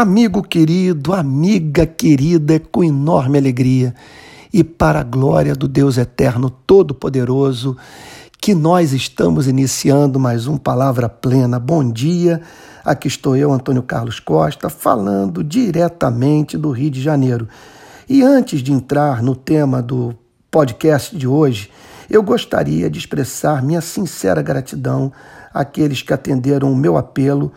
Amigo querido, amiga querida, é com enorme alegria e para a glória do Deus Eterno Todo-Poderoso, que nós estamos iniciando mais um Palavra Plena. Bom dia, aqui estou eu, Antônio Carlos Costa, falando diretamente do Rio de Janeiro. E antes de entrar no tema do podcast de hoje, eu gostaria de expressar minha sincera gratidão àqueles que atenderam o meu apelo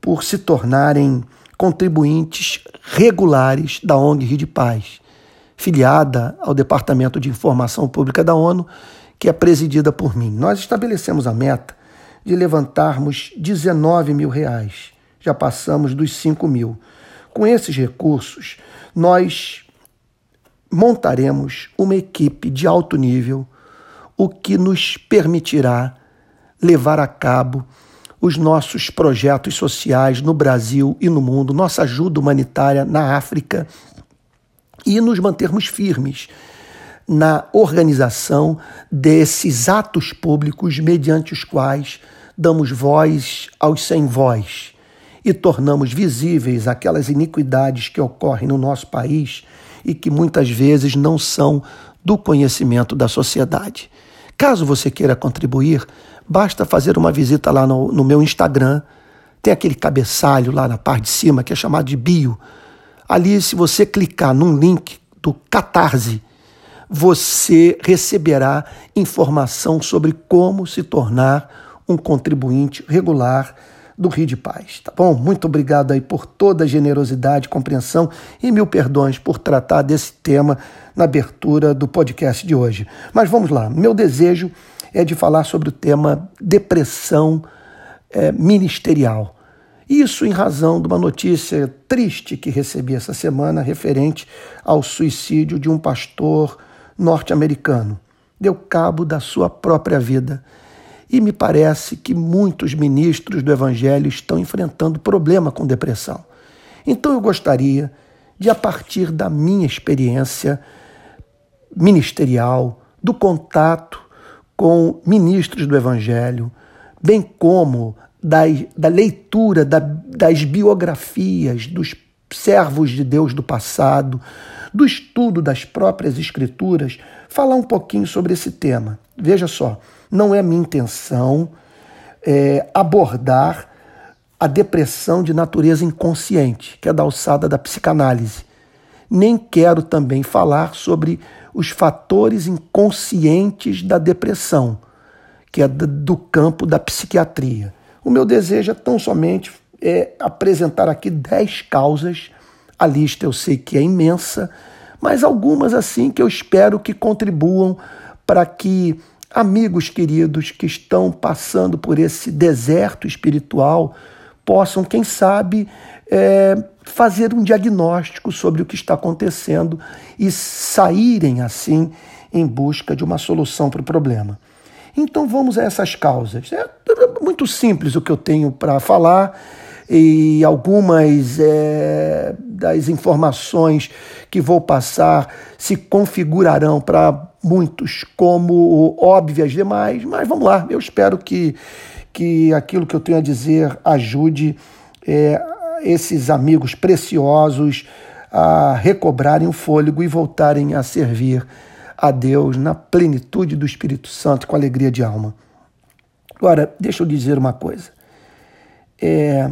por se tornarem contribuintes regulares da ONG Rio de Paz, filiada ao Departamento de Informação Pública da ONU, que é presidida por mim. Nós estabelecemos a meta de levantarmos 19 mil reais. Já passamos dos 5 mil. Com esses recursos, nós montaremos uma equipe de alto nível, o que nos permitirá levar a cabo os nossos projetos sociais no Brasil e no mundo, nossa ajuda humanitária na África e nos mantermos firmes na organização desses atos públicos mediante os quais damos voz aos sem voz e tornamos visíveis aquelas iniquidades que ocorrem no nosso país e que muitas vezes não são do conhecimento da sociedade. Caso você queira contribuir, basta fazer uma visita lá no, no, meu Instagram. Tem aquele cabeçalho lá na parte de cima que é chamado de bio. Ali, se você clicar num link do Catarse, você receberá informação sobre como se tornar um contribuinte regular do Rio de Paz, tá bom? Muito obrigado aí por toda a generosidade, compreensão e mil perdões por tratar desse tema na abertura do podcast de hoje. Mas vamos lá, meu desejo é de falar sobre o tema depressão é, ministerial. Isso em razão de uma notícia triste que recebi essa semana referente ao suicídio de um pastor norte-americano. Deu cabo da sua própria vida e me parece que muitos ministros do Evangelho estão enfrentando problema com depressão. Então eu gostaria de, a partir da minha experiência ministerial, do contato com ministros do Evangelho, bem como da, da leitura da, das biografias dos servos de Deus do passado, do estudo das próprias Escrituras, falar um pouquinho sobre esse tema. Veja só, não é minha intenção é, abordar a depressão de natureza inconsciente, que é da alçada da psicanálise. Nem quero também falar sobre os fatores inconscientes da depressão, que é do campo da psiquiatria. O meu desejo é tão somente é, apresentar aqui dez causas. A lista eu sei que é imensa, mas algumas assim que eu espero que contribuam para que amigos queridos que estão passando por esse deserto espiritual possam, quem sabe, é, fazer um diagnóstico sobre o que está acontecendo e saírem assim em busca de uma solução para o problema. Então vamos a essas causas. É muito simples o que eu tenho para falar e algumas é, das informações que vou passar se configurarão para muitos como óbvias demais, mas vamos lá, eu espero que, que aquilo que eu tenho a dizer ajude é, esses amigos preciosos a recobrarem o fôlego e voltarem a servir a Deus na plenitude do Espírito Santo, com alegria de alma. Agora, deixa eu dizer uma coisa. É,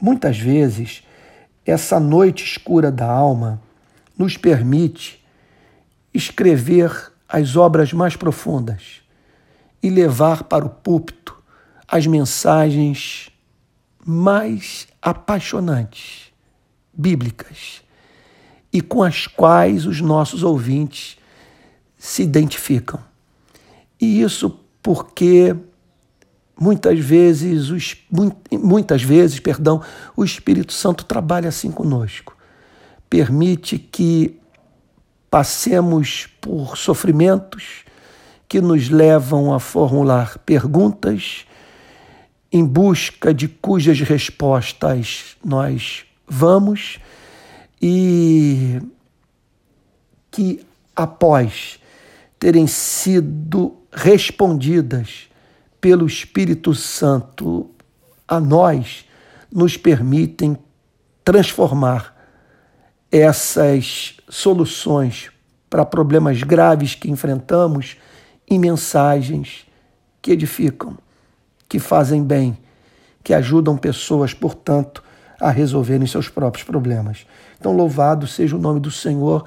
muitas vezes, essa noite escura da alma nos permite escrever as obras mais profundas e levar para o púlpito as mensagens mais apaixonantes, bíblicas, e com as quais os nossos ouvintes se identificam. E isso porque muitas vezes, os, muitas vezes, perdão, o Espírito Santo trabalha assim conosco. Permite que passemos por sofrimentos que nos levam a formular perguntas em busca de cujas respostas nós vamos e que após terem sido respondidas pelo Espírito Santo a nós, nos permitem transformar essas soluções para problemas graves que enfrentamos em mensagens que edificam, que fazem bem, que ajudam pessoas, portanto, a resolverem seus próprios problemas. Então, louvado seja o nome do Senhor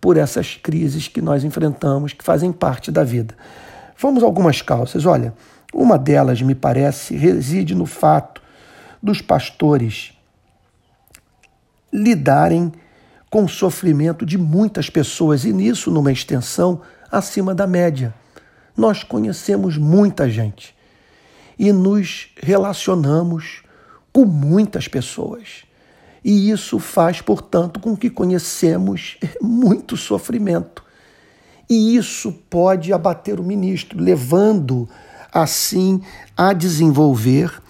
por essas crises que nós enfrentamos, que fazem parte da vida. Vamos a algumas causas. Olha, uma delas, me parece, reside no fato dos pastores lidarem com o sofrimento de muitas pessoas e nisso numa extensão acima da média. Nós conhecemos muita gente e nos relacionamos com muitas pessoas. E isso faz, portanto, com que conhecemos muito sofrimento. E isso pode abater o ministro, levando assim a desenvolver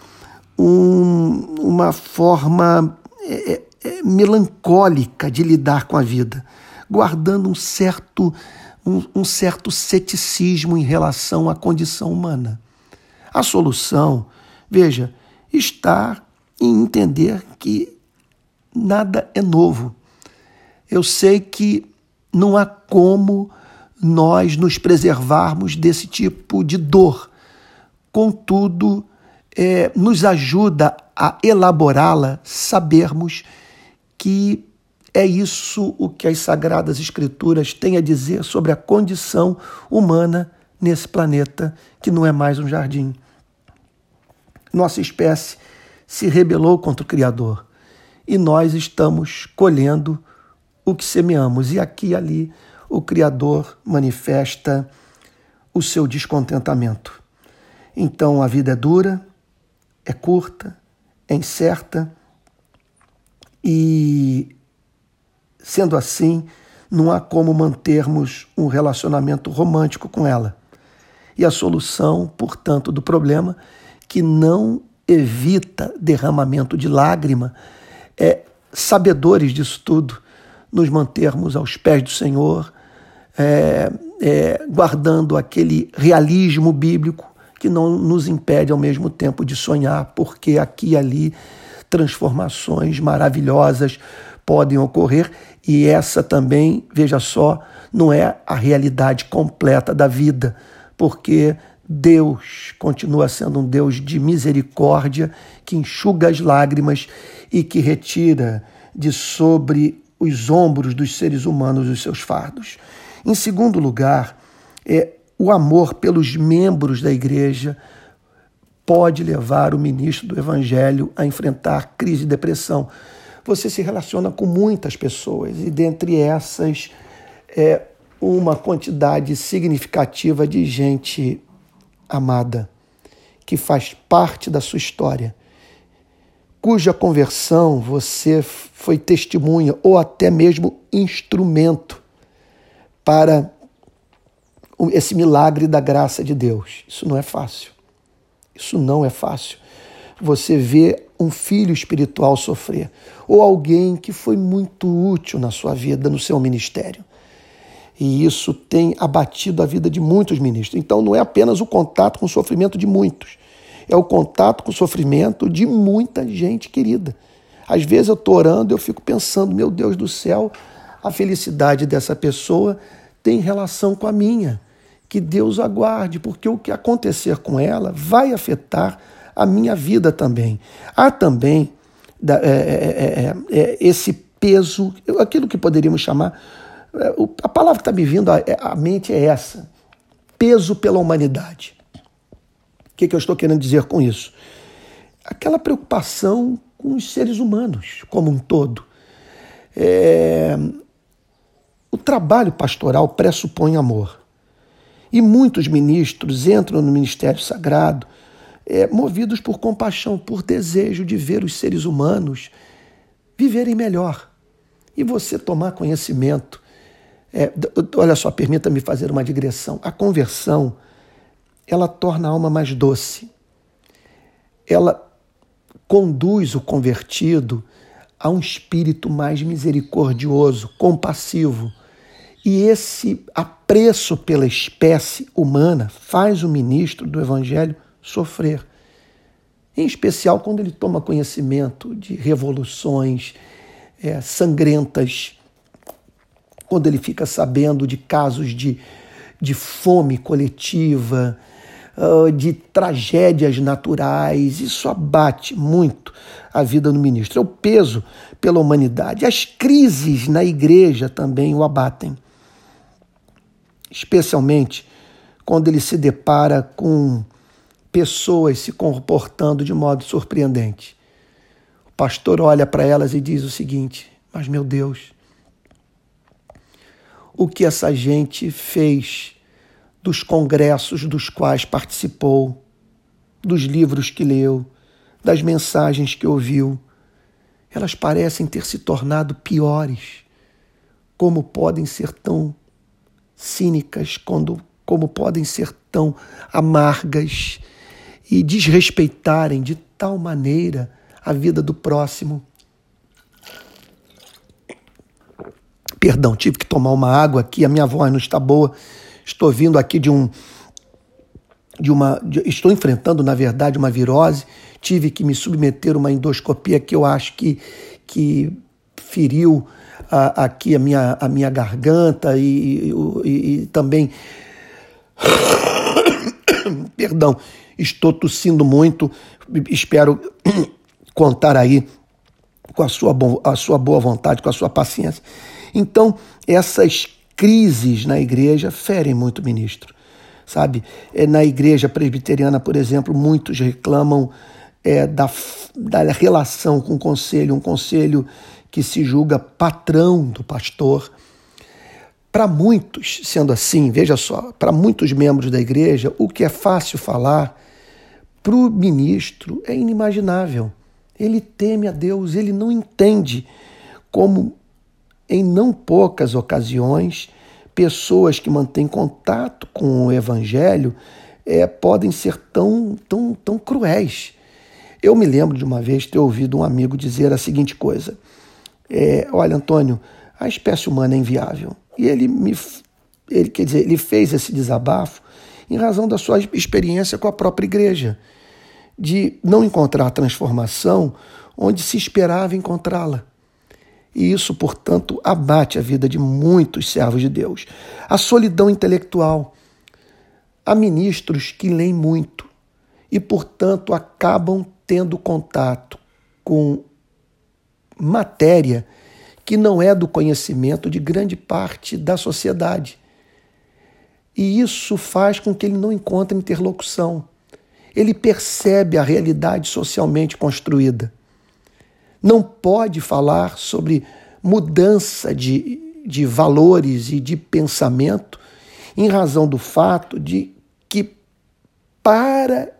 um, uma forma é, é, é, melancólica de lidar com a vida, guardando um certo, um, um certo ceticismo em relação à condição humana. A solução, veja, está em entender que nada é novo. Eu sei que não há como nós nos preservarmos desse tipo de dor. Contudo, é, nos ajuda a elaborá-la, sabermos que é isso o que as Sagradas Escrituras têm a dizer sobre a condição humana nesse planeta que não é mais um jardim. Nossa espécie se rebelou contra o Criador e nós estamos colhendo o que semeamos. E aqui e ali o Criador manifesta o seu descontentamento. Então a vida é dura, é curta, é incerta e, sendo assim, não há como mantermos um relacionamento romântico com ela. E a solução, portanto, do problema, que não evita derramamento de lágrima, é, sabedores disso tudo, nos mantermos aos pés do Senhor, é, é, guardando aquele realismo bíblico que não nos impede ao mesmo tempo de sonhar, porque aqui e ali transformações maravilhosas podem ocorrer e essa também, veja só, não é a realidade completa da vida, porque Deus continua sendo um Deus de misericórdia que enxuga as lágrimas e que retira de sobre os ombros dos seres humanos os seus fardos. Em segundo lugar, é, o amor pelos membros da igreja pode levar o ministro do evangelho a enfrentar crise de depressão. Você se relaciona com muitas pessoas e dentre essas é uma quantidade significativa de gente amada que faz parte da sua história, cuja conversão você foi testemunha ou até mesmo instrumento para esse milagre da graça de Deus. Isso não é fácil. Isso não é fácil. Você vê um filho espiritual sofrer, ou alguém que foi muito útil na sua vida, no seu ministério. E isso tem abatido a vida de muitos ministros. Então não é apenas o contato com o sofrimento de muitos, é o contato com o sofrimento de muita gente querida. Às vezes eu estou orando eu fico pensando, meu Deus do céu, a felicidade dessa pessoa tem relação com a minha. Que Deus aguarde, porque o que acontecer com ela vai afetar a minha vida também. Há também é, é, é, esse peso, aquilo que poderíamos chamar é, a palavra que está me vindo à mente é essa: peso pela humanidade. O que, que eu estou querendo dizer com isso? Aquela preocupação com os seres humanos como um todo. É... O trabalho pastoral pressupõe amor. E muitos ministros entram no ministério sagrado é, movidos por compaixão, por desejo de ver os seres humanos viverem melhor. E você tomar conhecimento é, olha só, permita-me fazer uma digressão. A conversão, ela torna a alma mais doce. Ela conduz o convertido a um espírito mais misericordioso, compassivo. E esse apreço pela espécie humana faz o ministro do Evangelho sofrer. em especial quando ele toma conhecimento de revoluções é, sangrentas, quando ele fica sabendo de casos de, de fome coletiva, uh, de tragédias naturais, isso abate muito a vida do ministro. É o peso pela humanidade. As crises na igreja também o abatem, especialmente quando ele se depara com pessoas se comportando de modo surpreendente. O pastor olha para elas e diz o seguinte: Mas meu Deus, o que essa gente fez dos congressos dos quais participou, dos livros que leu, das mensagens que ouviu, elas parecem ter se tornado piores. Como podem ser tão cínicas, quando, como podem ser tão amargas e desrespeitarem de tal maneira a vida do próximo. Perdão, tive que tomar uma água aqui, a minha voz não está boa. Estou vindo aqui de um de uma de, estou enfrentando, na verdade, uma virose. Tive que me submeter a uma endoscopia que eu acho que que feriu a, aqui a minha, a minha garganta e, e, e também perdão, Estou tossindo muito, espero contar aí com a sua, a sua boa vontade, com a sua paciência. Então, essas crises na igreja ferem muito o ministro, sabe? É, na igreja presbiteriana, por exemplo, muitos reclamam é, da, da relação com o conselho, um conselho que se julga patrão do pastor. Para muitos, sendo assim, veja só, para muitos membros da igreja, o que é fácil falar para o ministro é inimaginável. Ele teme a Deus, ele não entende como, em não poucas ocasiões, pessoas que mantêm contato com o Evangelho é, podem ser tão, tão, tão cruéis. Eu me lembro de uma vez ter ouvido um amigo dizer a seguinte coisa: é, Olha, Antônio, a espécie humana é inviável. E ele me, ele quer dizer, ele fez esse desabafo em razão da sua experiência com a própria igreja de não encontrar transformação onde se esperava encontrá-la. E isso, portanto, abate a vida de muitos servos de Deus. A solidão intelectual. Há ministros que leem muito e, portanto, acabam tendo contato com matéria que não é do conhecimento de grande parte da sociedade. E isso faz com que ele não encontre interlocução ele percebe a realidade socialmente construída. Não pode falar sobre mudança de, de valores e de pensamento em razão do fato de que, para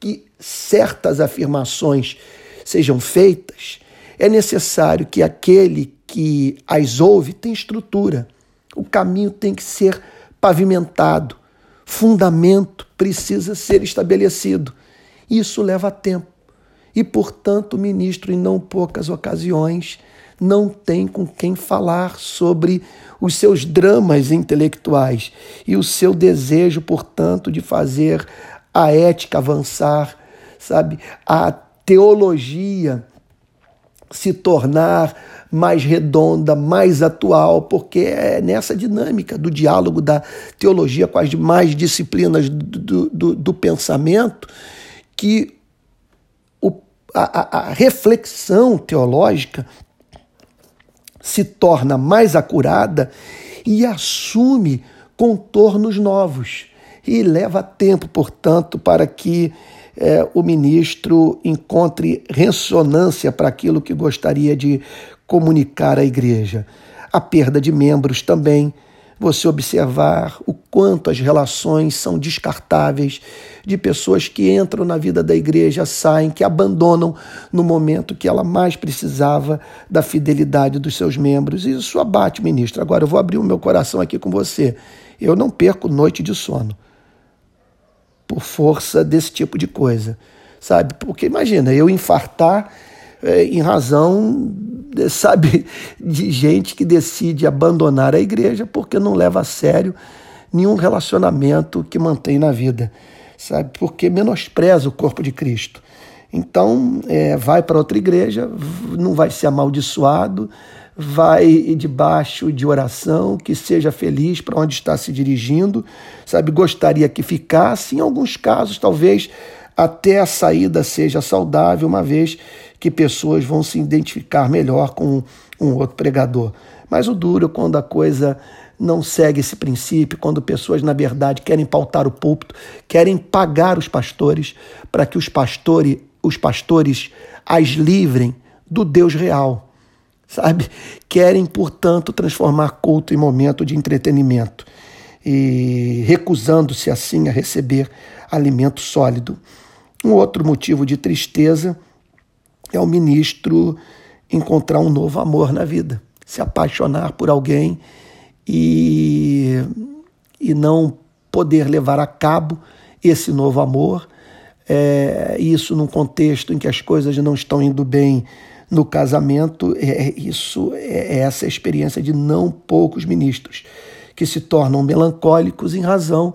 que certas afirmações sejam feitas, é necessário que aquele que as ouve tenha estrutura. O caminho tem que ser pavimentado, fundamento precisa ser estabelecido. Isso leva tempo. E, portanto, o ministro, em não poucas ocasiões, não tem com quem falar sobre os seus dramas intelectuais e o seu desejo, portanto, de fazer a ética avançar, sabe? A teologia se tornar mais redonda, mais atual, porque é nessa dinâmica do diálogo da teologia com as demais disciplinas do, do, do pensamento que o, a, a reflexão teológica se torna mais acurada e assume contornos novos. E leva tempo, portanto, para que é, o ministro encontre ressonância para aquilo que gostaria de comunicar à igreja. A perda de membros também, você observar o quanto as relações são descartáveis de pessoas que entram na vida da igreja, saem, que abandonam no momento que ela mais precisava da fidelidade dos seus membros. Isso abate, ministro. Agora eu vou abrir o meu coração aqui com você. Eu não perco noite de sono por força desse tipo de coisa, sabe? Porque imagina, eu infartar é, em razão, sabe, de gente que decide abandonar a igreja porque não leva a sério nenhum relacionamento que mantém na vida, sabe? Porque menospreza o corpo de Cristo. Então, é, vai para outra igreja, não vai ser amaldiçoado, vai debaixo de oração, que seja feliz para onde está se dirigindo, sabe? Gostaria que ficasse, em alguns casos, talvez até a saída seja saudável, uma vez que pessoas vão se identificar melhor com um outro pregador. Mas o duro é quando a coisa não segue esse princípio, quando pessoas, na verdade, querem pautar o púlpito, querem pagar os pastores para que os pastores, os pastores as livrem do Deus real, sabe? Querem, portanto, transformar culto em momento de entretenimento e recusando-se assim a receber alimento sólido. Um outro motivo de tristeza é o ministro encontrar um novo amor na vida, se apaixonar por alguém e, e não poder levar a cabo esse novo amor. É, isso num contexto em que as coisas não estão indo bem no casamento, é, isso é, é essa experiência de não poucos ministros que se tornam melancólicos em razão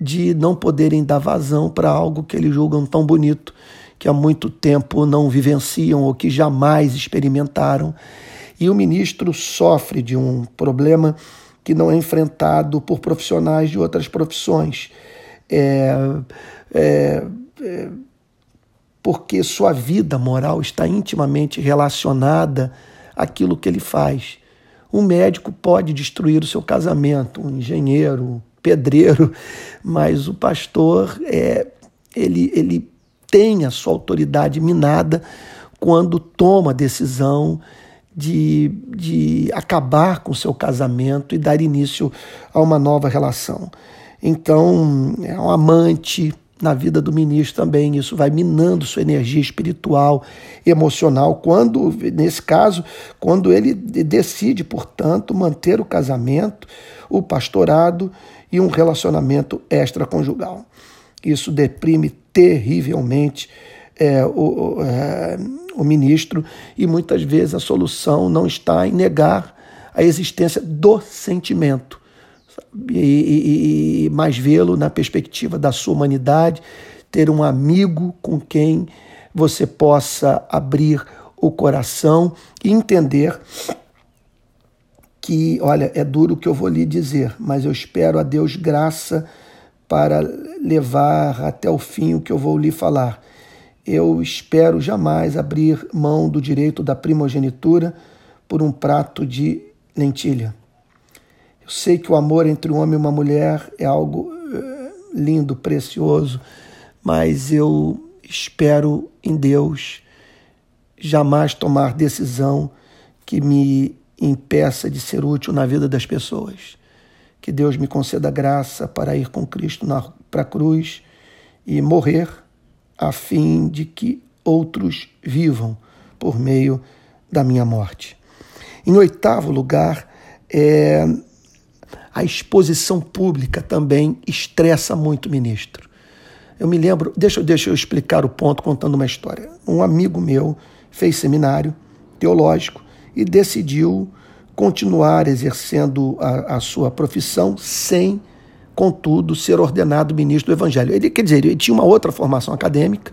de não poderem dar vazão para algo que eles julgam tão bonito, que há muito tempo não vivenciam ou que jamais experimentaram. E o ministro sofre de um problema que não é enfrentado por profissionais de outras profissões. É, é, é, porque sua vida moral está intimamente relacionada àquilo que ele faz. Um médico pode destruir o seu casamento, um engenheiro, pedreiro, mas o pastor é, ele, ele tem a sua autoridade minada quando toma a decisão de, de acabar com seu casamento e dar início a uma nova relação. Então, é um amante na vida do ministro também, isso vai minando sua energia espiritual, emocional, quando, nesse caso, quando ele decide, portanto, manter o casamento, o pastorado e um relacionamento extraconjugal. Isso deprime terrivelmente é, o, é, o ministro e muitas vezes a solução não está em negar a existência do sentimento, e, e, e mais vê-lo na perspectiva da sua humanidade, ter um amigo com quem você possa abrir o coração e entender que, olha, é duro o que eu vou lhe dizer, mas eu espero a Deus graça para levar até o fim o que eu vou lhe falar. Eu espero jamais abrir mão do direito da primogenitura por um prato de lentilha. Eu sei que o amor entre um homem e uma mulher é algo eh, lindo, precioso, mas eu espero em Deus jamais tomar decisão que me impeça de ser útil na vida das pessoas. Que Deus me conceda graça para ir com Cristo para a cruz e morrer, a fim de que outros vivam por meio da minha morte. Em oitavo lugar, é, a exposição pública também estressa muito o ministro. Eu me lembro, deixa, deixa eu explicar o ponto contando uma história. Um amigo meu fez seminário teológico e decidiu continuar exercendo a, a sua profissão sem, contudo, ser ordenado ministro do Evangelho. Ele, quer dizer, ele tinha uma outra formação acadêmica,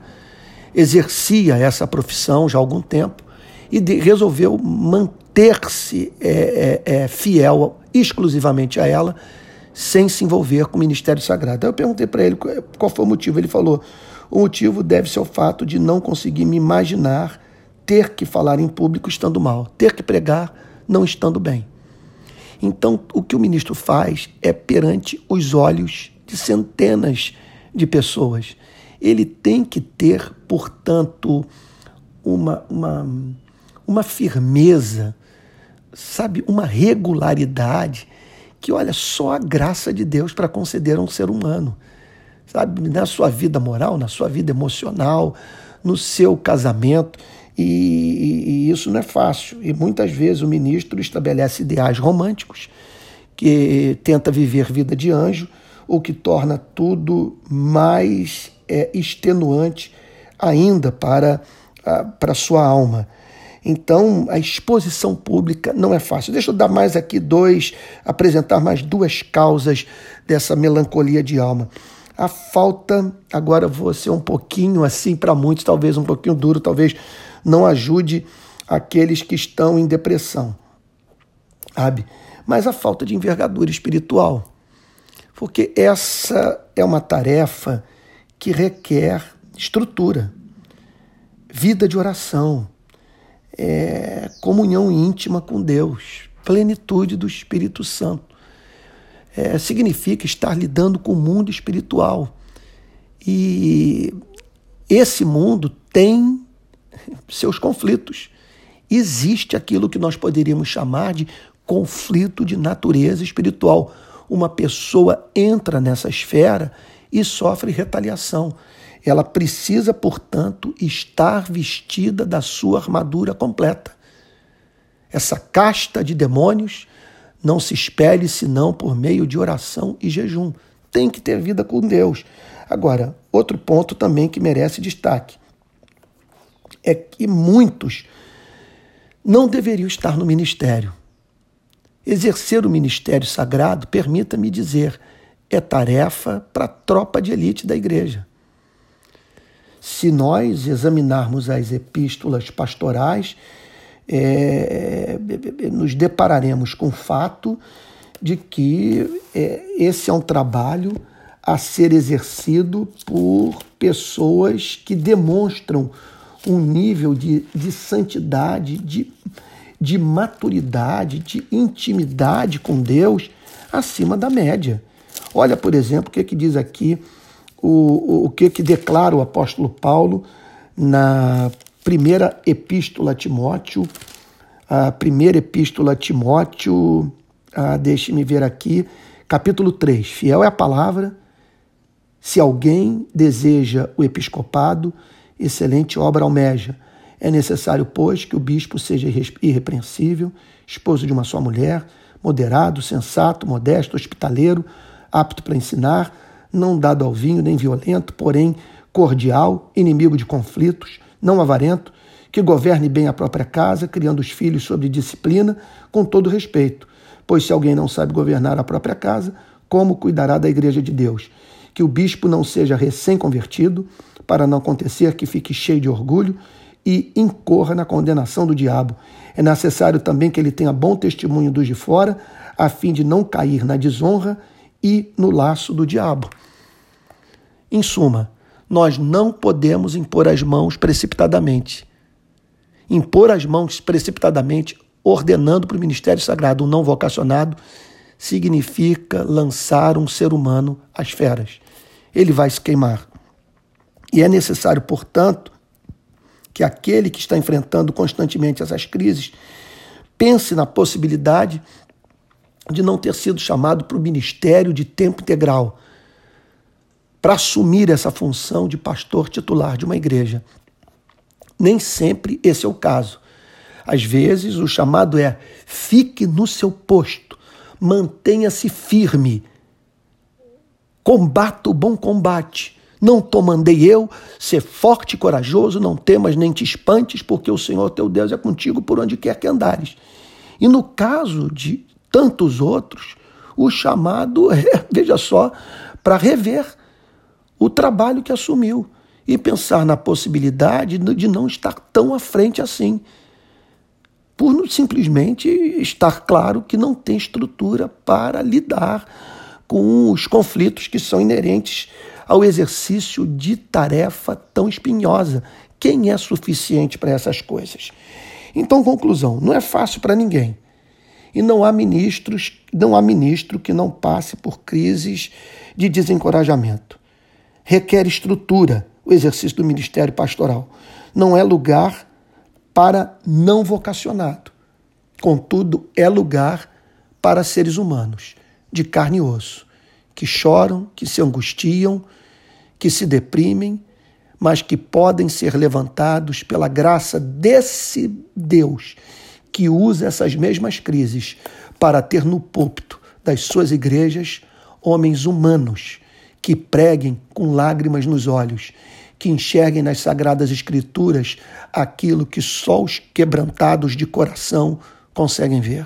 exercia essa profissão já há algum tempo e de, resolveu manter-se é, é, é, fiel exclusivamente a ela, sem se envolver com o ministério sagrado. Aí eu perguntei para ele qual foi o motivo. Ele falou: o motivo deve ser o fato de não conseguir me imaginar ter que falar em público estando mal, ter que pregar não estando bem. Então, o que o ministro faz é perante os olhos de centenas de pessoas. Ele tem que ter, portanto, uma, uma, uma firmeza, sabe, uma regularidade que, olha, só a graça de Deus para conceder a um ser humano. Sabe, na sua vida moral, na sua vida emocional, no seu casamento. E, e, e, isso não é fácil. E muitas vezes o ministro estabelece ideais românticos, que tenta viver vida de anjo, o que torna tudo mais é, extenuante ainda para a para sua alma. Então, a exposição pública não é fácil. Deixa eu dar mais aqui dois, apresentar mais duas causas dessa melancolia de alma. a falta, agora vou ser um pouquinho assim para muitos, talvez um pouquinho duro, talvez não ajude aqueles que estão em depressão, sabe? Mas a falta de envergadura espiritual. Porque essa é uma tarefa que requer estrutura, vida de oração, é, comunhão íntima com Deus, plenitude do Espírito Santo é, significa estar lidando com o mundo espiritual. E esse mundo tem seus conflitos. Existe aquilo que nós poderíamos chamar de conflito de natureza espiritual. Uma pessoa entra nessa esfera e sofre retaliação. Ela precisa, portanto, estar vestida da sua armadura completa. Essa casta de demônios não se espelhe senão por meio de oração e jejum. Tem que ter vida com Deus. Agora, outro ponto também que merece destaque é que muitos não deveriam estar no ministério. Exercer o ministério sagrado, permita-me dizer, é tarefa para a tropa de elite da igreja. Se nós examinarmos as epístolas pastorais, é, nos depararemos com o fato de que é, esse é um trabalho a ser exercido por pessoas que demonstram um nível de, de santidade, de, de maturidade, de intimidade com Deus acima da média. Olha, por exemplo, o que, que diz aqui, o, o que, que declara o apóstolo Paulo na primeira epístola a Timóteo, a primeira epístola a Timóteo, deixe-me ver aqui, capítulo 3. Fiel é a palavra. Se alguém deseja o episcopado, excelente obra almeja. É necessário, pois, que o bispo seja irrepreensível, esposo de uma só mulher, moderado, sensato, modesto, hospitaleiro, apto para ensinar, não dado ao vinho nem violento, porém cordial, inimigo de conflitos, não avarento, que governe bem a própria casa, criando os filhos sob disciplina, com todo respeito. Pois se alguém não sabe governar a própria casa, como cuidará da igreja de Deus? Que o bispo não seja recém-convertido, para não acontecer que fique cheio de orgulho e incorra na condenação do diabo. É necessário também que ele tenha bom testemunho dos de fora, a fim de não cair na desonra e no laço do diabo. Em suma, nós não podemos impor as mãos precipitadamente. Impor as mãos precipitadamente, ordenando para o ministério sagrado um não vocacionado, significa lançar um ser humano às feras. Ele vai se queimar. E é necessário, portanto, que aquele que está enfrentando constantemente essas crises pense na possibilidade de não ter sido chamado para o ministério de tempo integral, para assumir essa função de pastor titular de uma igreja. Nem sempre esse é o caso. Às vezes, o chamado é fique no seu posto, mantenha-se firme, combata o bom combate. Não te mandei eu, ser forte e corajoso, não temas nem te espantes, porque o Senhor teu Deus é contigo por onde quer que andares. E no caso de tantos outros, o chamado é, veja só, para rever o trabalho que assumiu e pensar na possibilidade de não estar tão à frente assim. Por simplesmente estar claro que não tem estrutura para lidar com os conflitos que são inerentes ao exercício de tarefa tão espinhosa. Quem é suficiente para essas coisas? Então, conclusão, não é fácil para ninguém. E não há ministros, não há ministro que não passe por crises de desencorajamento requer estrutura o exercício do ministério pastoral. Não é lugar para não vocacionado. Contudo, é lugar para seres humanos, de carne e osso, que choram, que se angustiam, que se deprimem, mas que podem ser levantados pela graça desse Deus que usa essas mesmas crises para ter no púlpito das suas igrejas homens humanos que preguem com lágrimas nos olhos, que enxerguem nas sagradas escrituras aquilo que só os quebrantados de coração conseguem ver.